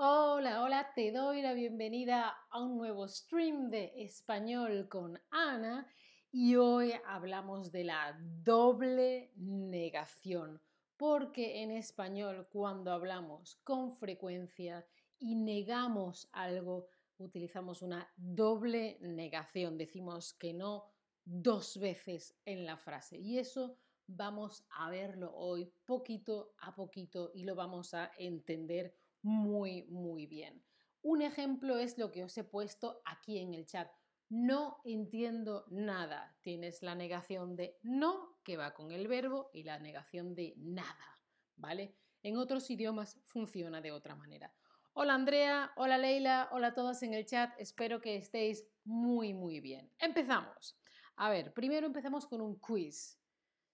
Hola, hola, te doy la bienvenida a un nuevo stream de español con Ana y hoy hablamos de la doble negación, porque en español cuando hablamos con frecuencia y negamos algo, utilizamos una doble negación, decimos que no dos veces en la frase. Y eso vamos a verlo hoy poquito a poquito y lo vamos a entender muy, muy bien. Un ejemplo es lo que os he puesto aquí en el chat. No entiendo nada. Tienes la negación de no, que va con el verbo, y la negación de nada, ¿vale? En otros idiomas funciona de otra manera. Hola Andrea, hola Leila, hola a todos en el chat. Espero que estéis muy, muy bien. Empezamos. A ver, primero empezamos con un quiz.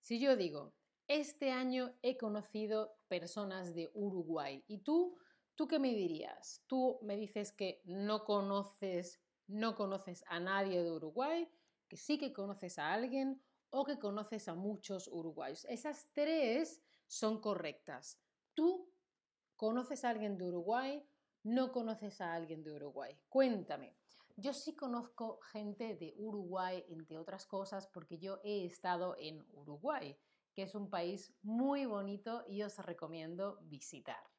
Si yo digo, este año he conocido personas de Uruguay y tú ¿Tú qué me dirías? Tú me dices que no conoces, no conoces a nadie de Uruguay, que sí que conoces a alguien o que conoces a muchos uruguayos. Esas tres son correctas. Tú conoces a alguien de Uruguay, no conoces a alguien de Uruguay. Cuéntame. Yo sí conozco gente de Uruguay, entre otras cosas, porque yo he estado en Uruguay, que es un país muy bonito y os recomiendo visitar.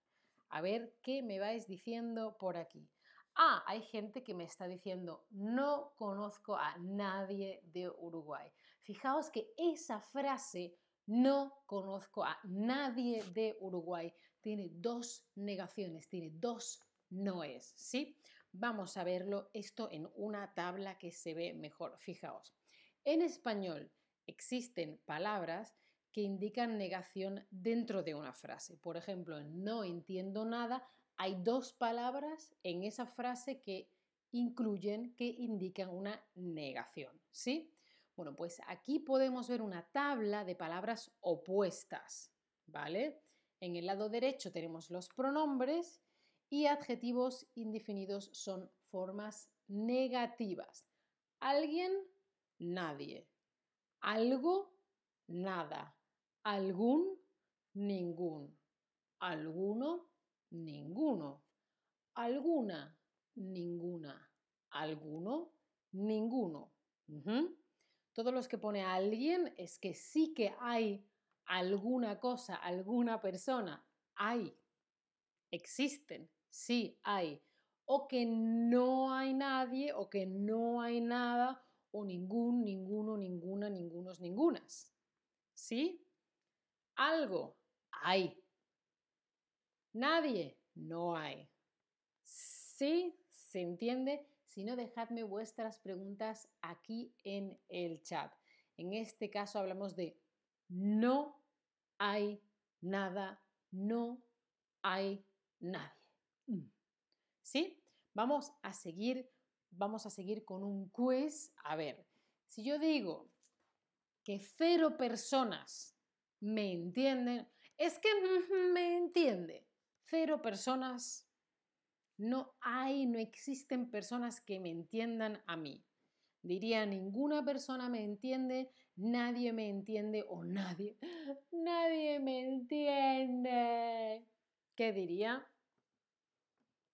A ver qué me vais diciendo por aquí. Ah, hay gente que me está diciendo, no conozco a nadie de Uruguay. Fijaos que esa frase, no conozco a nadie de Uruguay, tiene dos negaciones, tiene dos noes, ¿sí? Vamos a verlo esto en una tabla que se ve mejor. Fijaos, en español existen palabras que indican negación dentro de una frase. Por ejemplo, en no entiendo nada, hay dos palabras en esa frase que incluyen, que indican una negación, ¿sí? Bueno, pues aquí podemos ver una tabla de palabras opuestas, ¿vale? En el lado derecho tenemos los pronombres y adjetivos indefinidos son formas negativas. Alguien, nadie. Algo, nada. Algún, ningún. Alguno, ninguno. Alguna, ninguna. Alguno, ninguno. Todos los que pone alguien es que sí que hay alguna cosa, alguna persona. Hay. Existen. Sí, hay. O que no hay nadie, o que no hay nada, o ningún, ninguno, ninguna, ningunos, ningunas. ¿Sí? Algo, hay. Nadie, no hay. ¿Sí? ¿Se entiende? Si no, dejadme vuestras preguntas aquí en el chat. En este caso hablamos de no hay nada, no hay nadie. Mm. ¿Sí? Vamos a seguir, vamos a seguir con un quiz. A ver, si yo digo que cero personas me entienden. Es que me entiende. Cero personas. No hay, no existen personas que me entiendan a mí. Diría, ninguna persona me entiende, nadie me entiende o nadie, nadie me entiende. ¿Qué diría?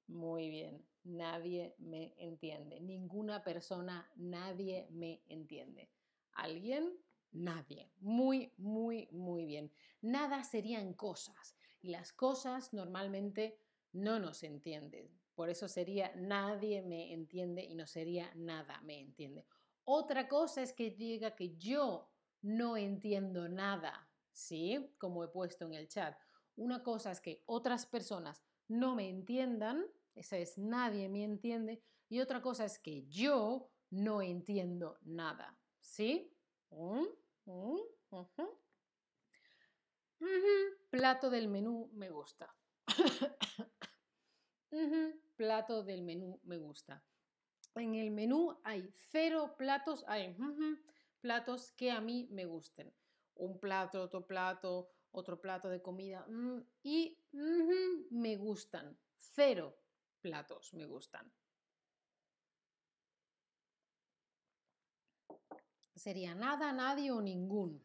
Muy bien, nadie me entiende. Ninguna persona, nadie me entiende. ¿Alguien? Nadie. Muy, muy, muy bien. Nada serían cosas. Y las cosas normalmente no nos entienden. Por eso sería nadie me entiende y no sería nada me entiende. Otra cosa es que diga que yo no entiendo nada, ¿sí? Como he puesto en el chat. Una cosa es que otras personas no me entiendan, esa es nadie me entiende, y otra cosa es que yo no entiendo nada, ¿sí? ¿Mm? Plato del menú me gusta. Plato del menú me gusta. En el menú hay cero platos, hay platos que a mí me gusten. Un plato, otro plato, otro plato de comida mm, y me gustan. Cero platos me gustan. Sería nada, nadie o ningún.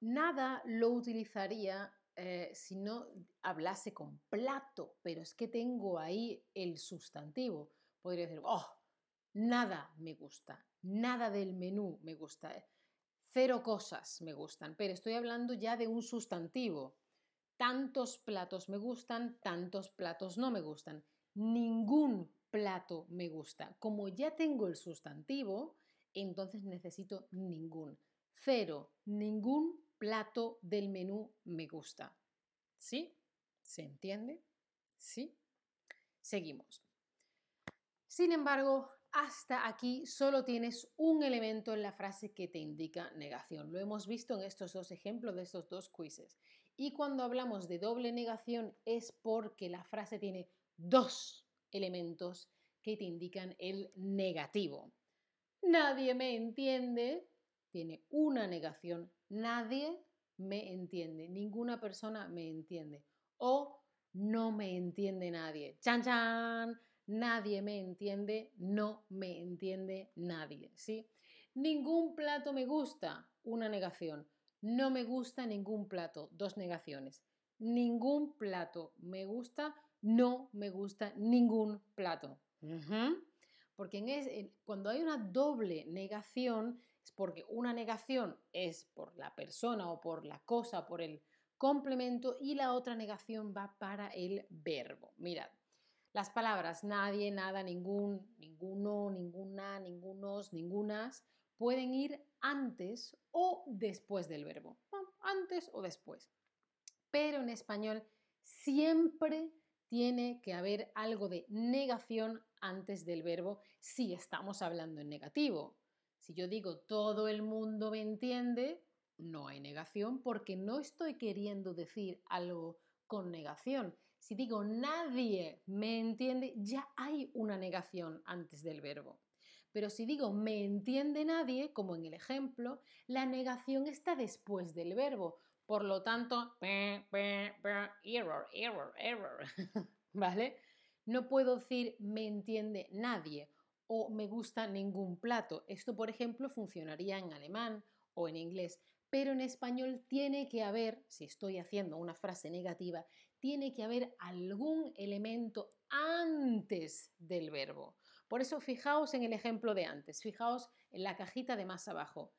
Nada lo utilizaría eh, si no hablase con plato, pero es que tengo ahí el sustantivo. Podría decir, oh, nada me gusta, nada del menú me gusta, eh, cero cosas me gustan, pero estoy hablando ya de un sustantivo. Tantos platos me gustan, tantos platos no me gustan. Ningún plato me gusta. Como ya tengo el sustantivo, entonces necesito ningún. Cero, ningún plato del menú me gusta. ¿Sí? ¿Se entiende? ¿Sí? Seguimos. Sin embargo, hasta aquí solo tienes un elemento en la frase que te indica negación. Lo hemos visto en estos dos ejemplos de estos dos quizzes. Y cuando hablamos de doble negación es porque la frase tiene dos elementos que te indican el negativo. Nadie me entiende, tiene una negación. Nadie me entiende, ninguna persona me entiende. O no me entiende nadie. Chan, chan, nadie me entiende, no me entiende nadie. ¿sí? Ningún plato me gusta, una negación. No me gusta ningún plato, dos negaciones. Ningún plato me gusta, no me gusta ningún plato. Porque cuando hay una doble negación, es porque una negación es por la persona o por la cosa, por el complemento, y la otra negación va para el verbo. Mirad, las palabras nadie, nada, ningún, ninguno, ninguna, ningunos, ningunas pueden ir antes o después del verbo. antes o después. Pero en español siempre tiene que haber algo de negación antes del verbo si estamos hablando en negativo. Si yo digo todo el mundo me entiende, no hay negación porque no estoy queriendo decir algo con negación. Si digo nadie me entiende, ya hay una negación antes del verbo. Pero si digo me entiende nadie, como en el ejemplo, la negación está después del verbo. Por lo tanto, error, error, error. ¿Vale? No puedo decir me entiende nadie o me gusta ningún plato. Esto, por ejemplo, funcionaría en alemán o en inglés, pero en español tiene que haber, si estoy haciendo una frase negativa, tiene que haber algún elemento antes del verbo. Por eso fijaos en el ejemplo de antes, fijaos en la cajita de más abajo.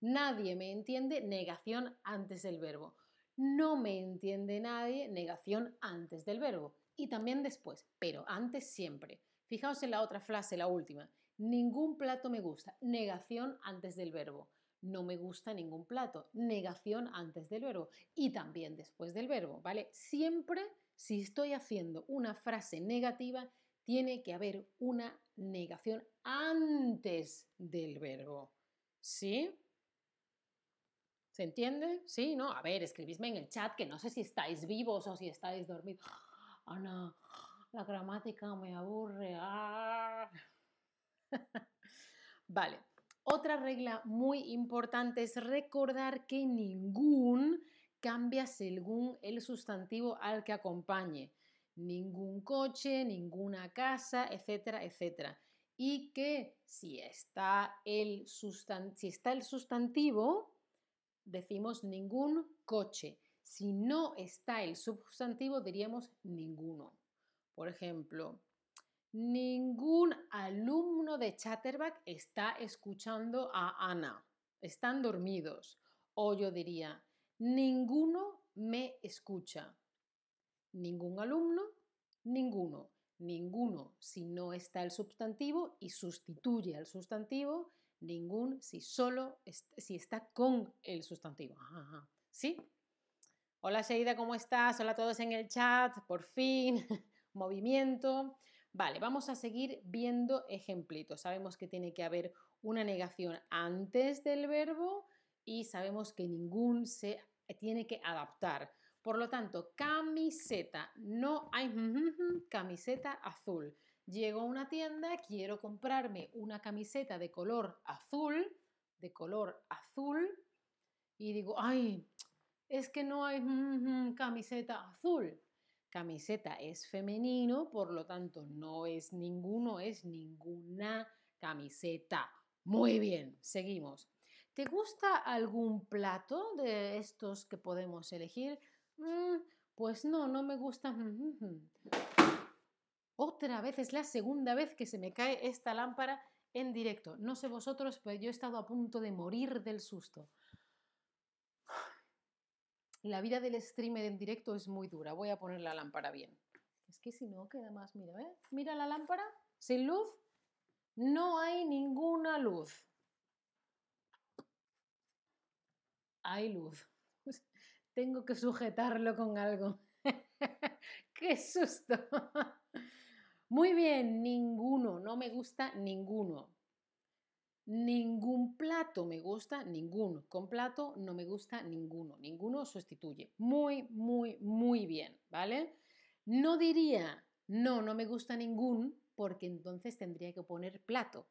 Nadie me entiende, negación antes del verbo. No me entiende nadie, negación antes del verbo. Y también después, pero antes siempre. Fijaos en la otra frase, la última. Ningún plato me gusta, negación antes del verbo. No me gusta ningún plato, negación antes del verbo. Y también después del verbo, ¿vale? Siempre, si estoy haciendo una frase negativa, tiene que haber una negación antes del verbo. ¿Sí? ¿Se entiende? ¿Sí? ¿No? A ver, escribidme en el chat que no sé si estáis vivos o si estáis dormidos. Ana, la gramática me aburre. Ah. vale. Otra regla muy importante es recordar que ningún cambia según el sustantivo al que acompañe. Ningún coche, ninguna casa, etcétera, etcétera. Y que si está el, si está el sustantivo, decimos ningún coche. Si no está el sustantivo, diríamos ninguno. Por ejemplo, ningún alumno de Chatterback está escuchando a Ana. Están dormidos. O yo diría, ninguno me escucha. Ningún alumno, ninguno. Ninguno si no está el sustantivo y sustituye al sustantivo ningún si solo si está con el sustantivo. ¿Sí? Hola Sheida, ¿cómo estás? Hola a todos en el chat, por fin, movimiento. Vale, vamos a seguir viendo ejemplitos. Sabemos que tiene que haber una negación antes del verbo y sabemos que ningún se tiene que adaptar. Por lo tanto, camiseta, no hay camiseta azul. Llego a una tienda, quiero comprarme una camiseta de color azul, de color azul, y digo, ay, es que no hay camiseta azul. Camiseta es femenino, por lo tanto no es ninguno, es ninguna camiseta. Muy bien, seguimos. ¿Te gusta algún plato de estos que podemos elegir? Mm, pues no, no me gusta. Otra vez, es la segunda vez que se me cae esta lámpara en directo. No sé vosotros, pero yo he estado a punto de morir del susto. La vida del streamer en directo es muy dura. Voy a poner la lámpara bien. Es que si no queda más, mira, ¿eh? Mira la lámpara, sin luz, no hay ninguna luz. Hay luz. Tengo que sujetarlo con algo. ¡Qué susto! Muy bien, ninguno, no me gusta ninguno. Ningún plato me gusta, ninguno. Con plato no me gusta ninguno. Ninguno sustituye. Muy, muy, muy bien, ¿vale? No diría, no, no me gusta ningún, porque entonces tendría que poner plato.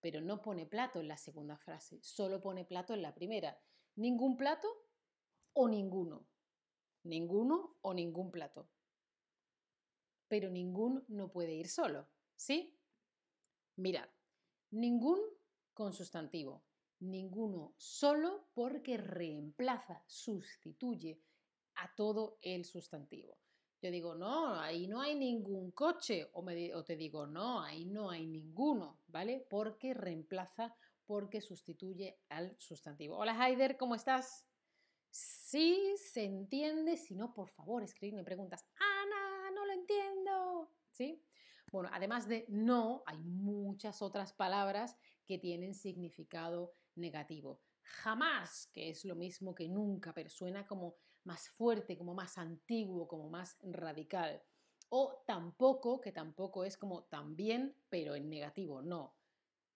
Pero no pone plato en la segunda frase, solo pone plato en la primera. Ningún plato o ninguno. Ninguno o ningún plato. Pero ningún no puede ir solo, ¿sí? Mirad, ningún con sustantivo. Ninguno solo porque reemplaza, sustituye a todo el sustantivo. Yo digo, no, ahí no hay ningún coche. O, me, te digo, no, ahí no hay ninguno, ¿vale? Porque reemplaza, porque sustituye al sustantivo. Hola Haider, ¿cómo estás? Sí, se entiende. Si no, por favor, escribirme preguntas. Ana, no lo entiendo. ¿Sí? Bueno, además de no, hay muchas otras palabras que tienen significado negativo. Jamás, que es lo mismo que nunca, pero suena como más fuerte, como más antiguo, como más radical. O tampoco, que tampoco es como también, pero en negativo, no.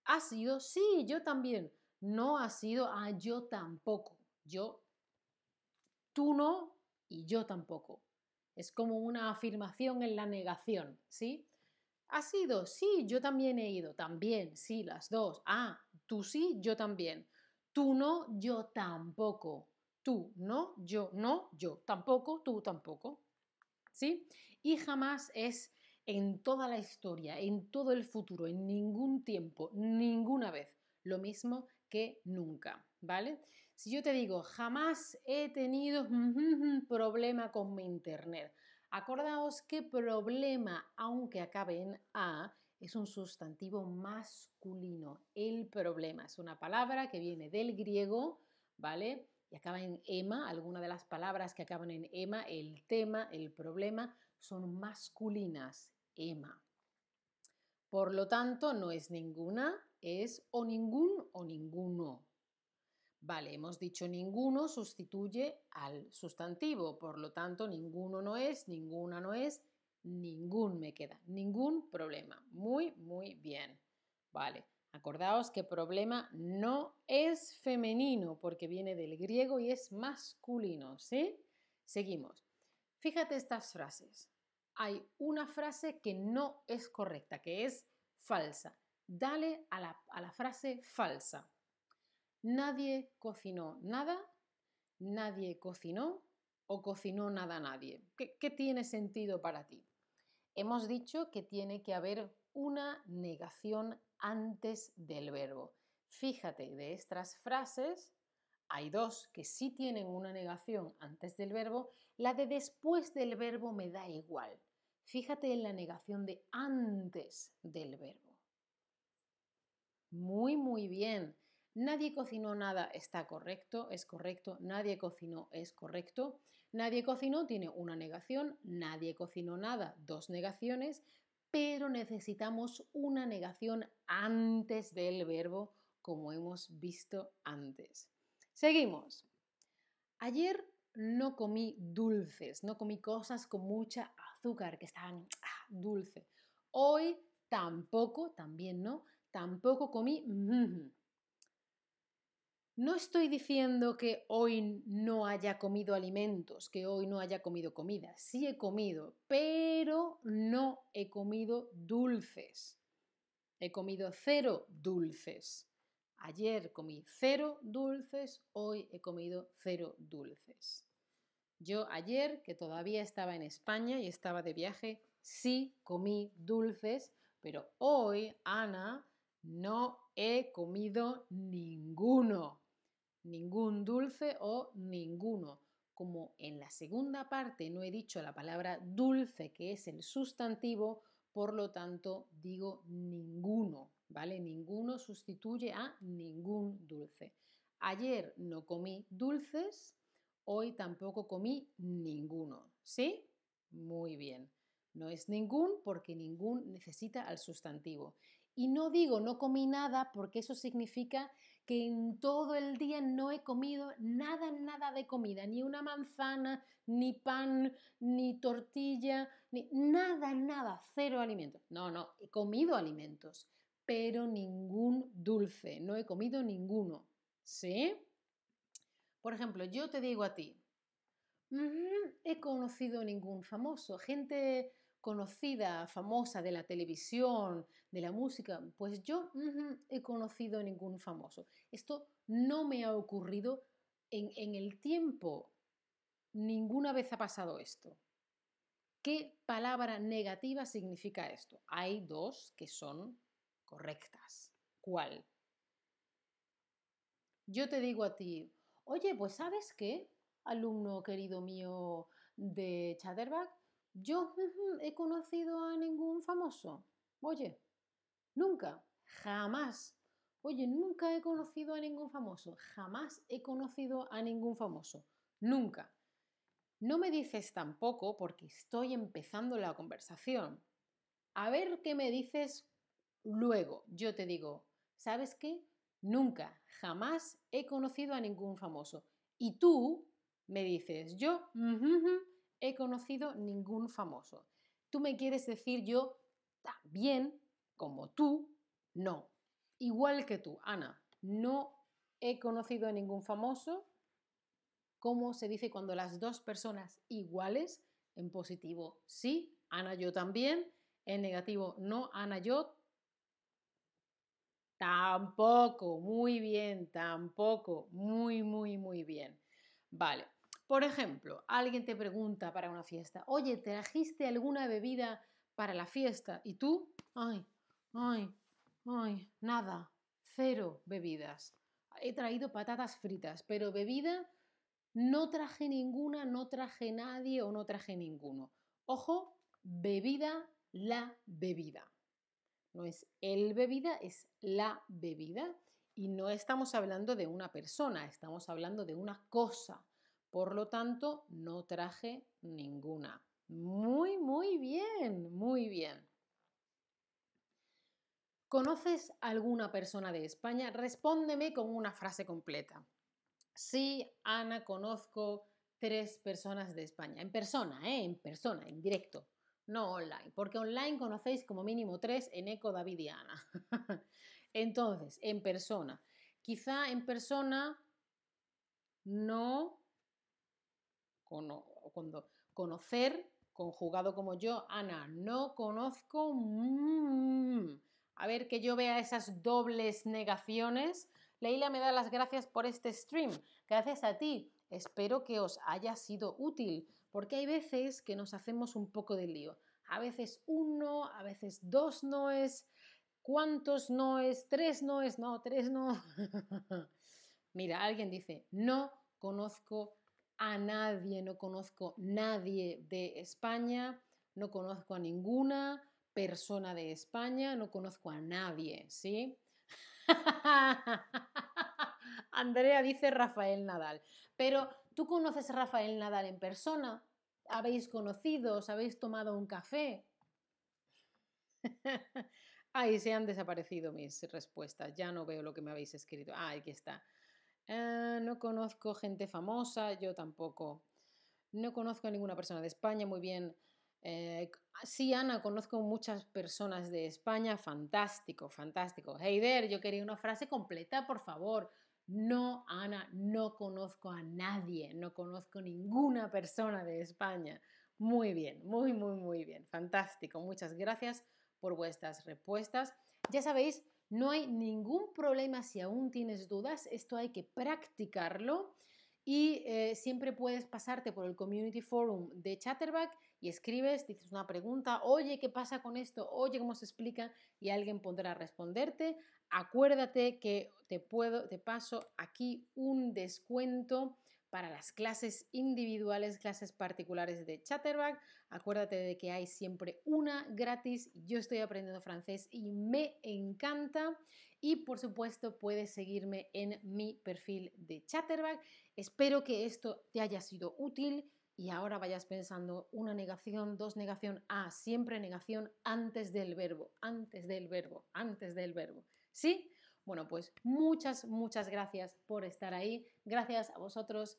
¿Ha sido? Sí, yo también. No ha sido, ah, yo tampoco. Yo, tú no y yo tampoco. Es como una afirmación en la negación, ¿sí? ¿Ha sido? Sí, yo también he ido. También, sí, las dos. Ah, tú sí, yo también. Tú no, yo tampoco. Tú no, yo no, yo tampoco, tú tampoco. ¿Sí? Y jamás es en toda la historia, en todo el futuro, en ningún tiempo, ninguna vez. Lo mismo que nunca, ¿vale? Si yo te digo, jamás he tenido problema con mi internet, Acordaos que problema, aunque acabe en A, es un sustantivo masculino. El problema es una palabra que viene del griego, ¿vale? Y acaba en ema. Algunas de las palabras que acaban en ema, el tema, el problema, son masculinas. Ema. Por lo tanto, no es ninguna, es o ningún o ninguno. Vale, hemos dicho ninguno sustituye al sustantivo, por lo tanto ninguno no es, ninguna no es, ningún me queda, ningún problema. Muy, muy bien. Vale, acordaos que problema no es femenino porque viene del griego y es masculino, ¿sí? Seguimos. Fíjate estas frases. Hay una frase que no es correcta, que es falsa. Dale a la, a la frase falsa. Nadie cocinó nada, nadie cocinó o cocinó nada nadie. ¿Qué, ¿Qué, tiene sentido para ti? Hemos dicho que tiene que haber una negación antes del verbo. Fíjate, de estas frases hay dos que sí tienen una negación antes del verbo. La de después del verbo me da igual. Fíjate en la negación de antes del verbo. Muy, muy bien. Nadie cocinó nada está correcto, es correcto. Nadie cocinó es correcto. Nadie cocinó tiene una negación. Nadie cocinó nada, dos negaciones. Pero necesitamos una negación antes del verbo, como hemos visto antes. Seguimos. Ayer no comí dulces, no comí cosas con mucha azúcar que estaban ah, dulce. Hoy tampoco, también no, tampoco comí no estoy diciendo que hoy no haya comido alimentos, que hoy no haya comido comida. Sí he comido, pero no he comido dulces. He comido cero dulces. Ayer comí cero dulces, hoy he comido cero dulces. Yo ayer, que todavía estaba en España y estaba de viaje, sí comí dulces, pero hoy, Ana, no he comido ninguno ningún dulce o ninguno. como en la segunda parte no he dicho la palabra dulce, que es el sustantivo, por lo tanto digo ninguno, ¿vale? Ninguno sustituye a ningún dulce. Ayer no comí dulces, hoy tampoco comí ninguno, ¿sí? Muy bien. No es ningún porque ningún necesita al sustantivo. Y no digo no comí nada porque eso significa que en todo el día no he comido nada, nada de comida, ni una manzana, ni pan, ni tortilla, ni nada, nada, cero alimentos. No, no, he comido alimentos, pero ningún dulce, no he comido ninguno. ¿Sí? Por ejemplo, yo te digo a ti, he conocido ningún famoso, gente conocida, famosa de la televisión, de la música, pues yo he conocido ningún famoso. Esto no me ha ocurrido en, en el tiempo. Ninguna vez ha pasado esto. ¿Qué palabra negativa significa esto? Hay dos que son correctas. ¿Cuál? Yo te digo a ti, oye, pues ¿sabes qué, alumno querido mío de Chatterback? Yo he conocido a ningún famoso. Oye, nunca, jamás. Oye, nunca he conocido a ningún famoso. Jamás he conocido a ningún famoso. Nunca. No me dices tampoco porque estoy empezando la conversación. A ver qué me dices luego. Yo te digo, ¿sabes qué? Nunca, jamás he conocido a ningún famoso. Y tú me dices, yo he conocido ningún famoso. Tú me quieres decir yo también, como tú, no. Igual que tú, Ana, no he conocido a ningún famoso. ¿Cómo se dice cuando las dos personas iguales? En positivo, sí, Ana, yo también. En negativo, no, Ana, yo tampoco. Muy bien, tampoco. Muy, muy, muy bien. Vale. Por ejemplo, alguien te pregunta para una fiesta, oye, ¿trajiste alguna bebida para la fiesta? Y tú, ay, ay, ay, nada, cero bebidas. He traído patatas fritas, pero bebida no traje ninguna, no traje nadie o no traje ninguno. Ojo, bebida, la bebida. No es el bebida, es la bebida. Y no estamos hablando de una persona, estamos hablando de una cosa. Por lo tanto, no traje ninguna. Muy, muy bien, muy bien. ¿Conoces alguna persona de España? Respóndeme con una frase completa. Sí, Ana, conozco tres personas de España. En persona, ¿eh? En persona, en directo. No online, porque online conocéis como mínimo tres en Eco, David y Ana. Entonces, en persona. Quizá en persona no cuando conocer, conjugado como yo, Ana, no conozco. Mm, a ver que yo vea esas dobles negaciones. Leila me da las gracias por este stream. Gracias a ti. Espero que os haya sido útil, porque hay veces que nos hacemos un poco de lío. A veces uno, a veces dos no es. ¿Cuántos no es? Tres no es. No, tres no. Mira, alguien dice, no conozco a nadie, no conozco nadie de España, no conozco a ninguna persona de España, no conozco a nadie, ¿sí? Andrea dice Rafael Nadal, pero ¿tú conoces a Rafael Nadal en persona? ¿Habéis conocido? ¿Os habéis tomado un café? Ay, se han desaparecido mis respuestas, ya no veo lo que me habéis escrito. Ah, aquí está. Ah, no conozco gente famosa, yo tampoco. No conozco a ninguna persona de España, muy bien. Eh, sí, Ana, conozco muchas personas de España, fantástico, fantástico. Heider, yo quería una frase completa, por favor. No, Ana, no conozco a nadie, no conozco ninguna persona de España. Muy bien, muy, muy, muy bien, fantástico. Muchas gracias por vuestras respuestas. Ya sabéis, no hay ningún problema si aún tienes dudas, esto hay que practicarlo y eh, siempre puedes pasarte por el Community Forum de Chatterback y escribes, dices una pregunta, oye, ¿qué pasa con esto? Oye, ¿cómo se explica? Y alguien podrá responderte. Acuérdate que te puedo, te paso aquí un descuento para las clases individuales, clases particulares de Chatterback. Acuérdate de que hay siempre una gratis. Yo estoy aprendiendo francés y me encanta. Y por supuesto puedes seguirme en mi perfil de Chatterback. Espero que esto te haya sido útil y ahora vayas pensando una negación, dos negación, ah, siempre negación antes del verbo, antes del verbo, antes del verbo. ¿Sí? Bueno, pues muchas, muchas gracias por estar ahí. Gracias a vosotros.